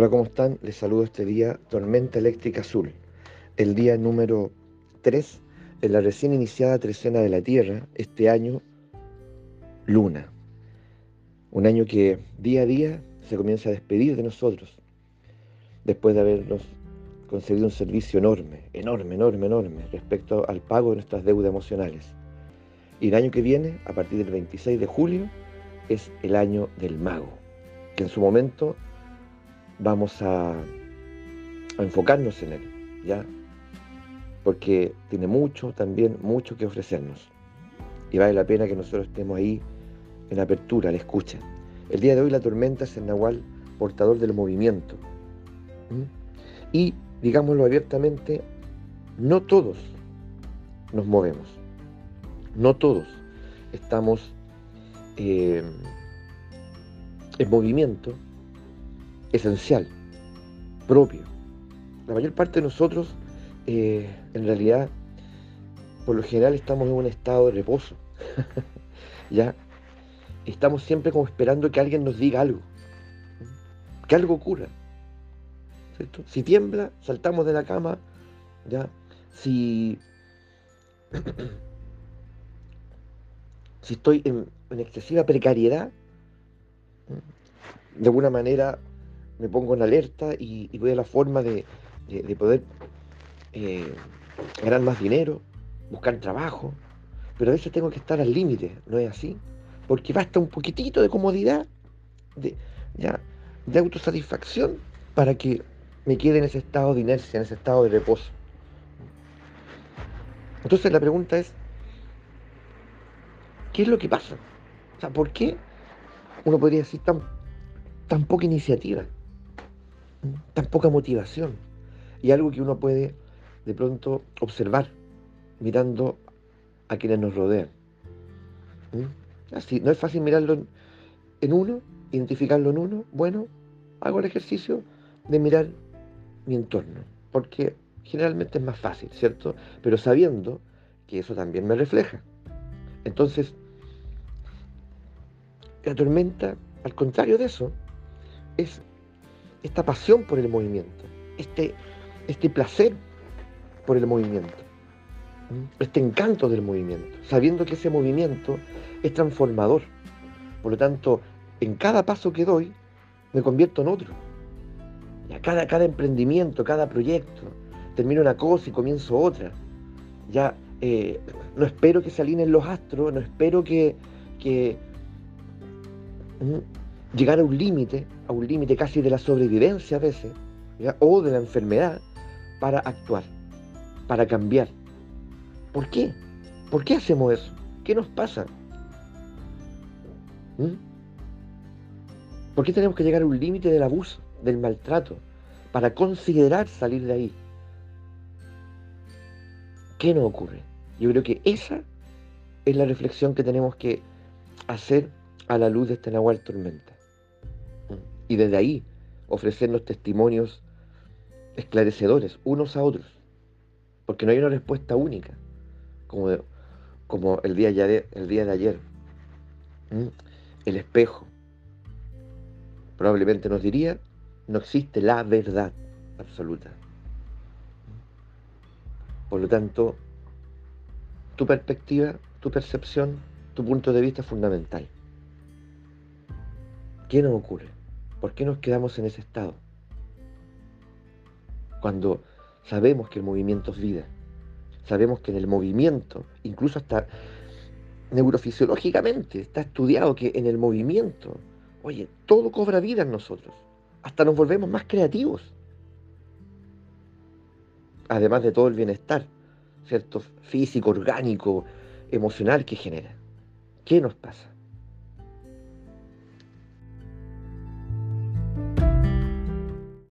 Hola, ¿cómo están? Les saludo este día, Tormenta Eléctrica Azul, el día número 3 en la recién iniciada trecena de la Tierra, este año, Luna. Un año que día a día se comienza a despedir de nosotros, después de habernos concedido un servicio enorme, enorme, enorme, enorme, respecto al pago de nuestras deudas emocionales. Y el año que viene, a partir del 26 de julio, es el año del mago, que en su momento vamos a, enfocarnos en él, ¿ya? Porque tiene mucho, también mucho que ofrecernos. Y vale la pena que nosotros estemos ahí en apertura, la escucha. El día de hoy la tormenta es el Nahual portador del movimiento. Y, digámoslo abiertamente, no todos nos movemos. No todos estamos eh, en movimiento esencial, propio. La mayor parte de nosotros, eh, en realidad, por lo general estamos en un estado de reposo. ya estamos siempre como esperando que alguien nos diga algo, que algo ocurra. Si tiembla, saltamos de la cama, ya. Si, si estoy en, excesiva precariedad, de alguna manera me pongo en alerta y, y voy a la forma de, poder eh, ganar más dinero, buscar trabajo, pero a veces tengo que estar al límite, ¿no es así? Porque basta un poquitito de comodidad, de, ya, de autosatisfacción, para que me quede en ese estado de inercia, en ese estado de reposo. Entonces la pregunta es, ¿qué es lo que pasa? O sea, ¿por qué uno podría decir tan, tan poca iniciativa? Tan poca motivación. Y algo que uno puede de pronto observar mirando a quienes nos rodean. ¿Mm? Así, no es fácil mirarlo en, uno, identificarlo en uno. Bueno, hago el ejercicio de mirar mi entorno, porque generalmente es más fácil, ¿cierto? Pero sabiendo que eso también me refleja. Entonces, la tormenta, al contrario de eso, es esta pasión por el movimiento, este, este placer por el movimiento, este encanto del movimiento, sabiendo que ese movimiento es transformador. Por lo tanto, en cada paso que doy, me convierto en otro. Ya cada, cada emprendimiento, cada proyecto, termino una cosa y comienzo otra. Ya eh, no espero que se alineen los astros, no espero que, que llegar a un límite, a un límite casi de la sobrevivencia a veces, o de la enfermedad, para actuar, para cambiar. ¿Por qué? ¿Por qué hacemos eso? ¿Qué nos pasa? ¿Mm? ¿Por qué tenemos que llegar a un límite del abuso, del maltrato, para considerar salir de ahí? ¿Qué nos ocurre? Yo creo que esa es la reflexión que tenemos que hacer a la luz de esta Nahual tormenta y desde ahí ofrecernos testimonios esclarecedores unos a otros, porque no hay una respuesta única, como, como el, día de, el día de ayer. El espejo probablemente nos diría, no existe la verdad absoluta. Por lo tanto, tu perspectiva, tu percepción, tu punto de vista es fundamental. ¿Qué nos ocurre? ¿Por qué nos quedamos en ese estado? Cuando sabemos que el movimiento es vida, sabemos que en el movimiento, incluso hasta neurofisiológicamente, está estudiado que en el movimiento, oye, todo cobra vida en nosotros, hasta nos volvemos más creativos. Además de todo el bienestar, ¿cierto? Físico, orgánico, emocional que genera. ¿Qué nos pasa?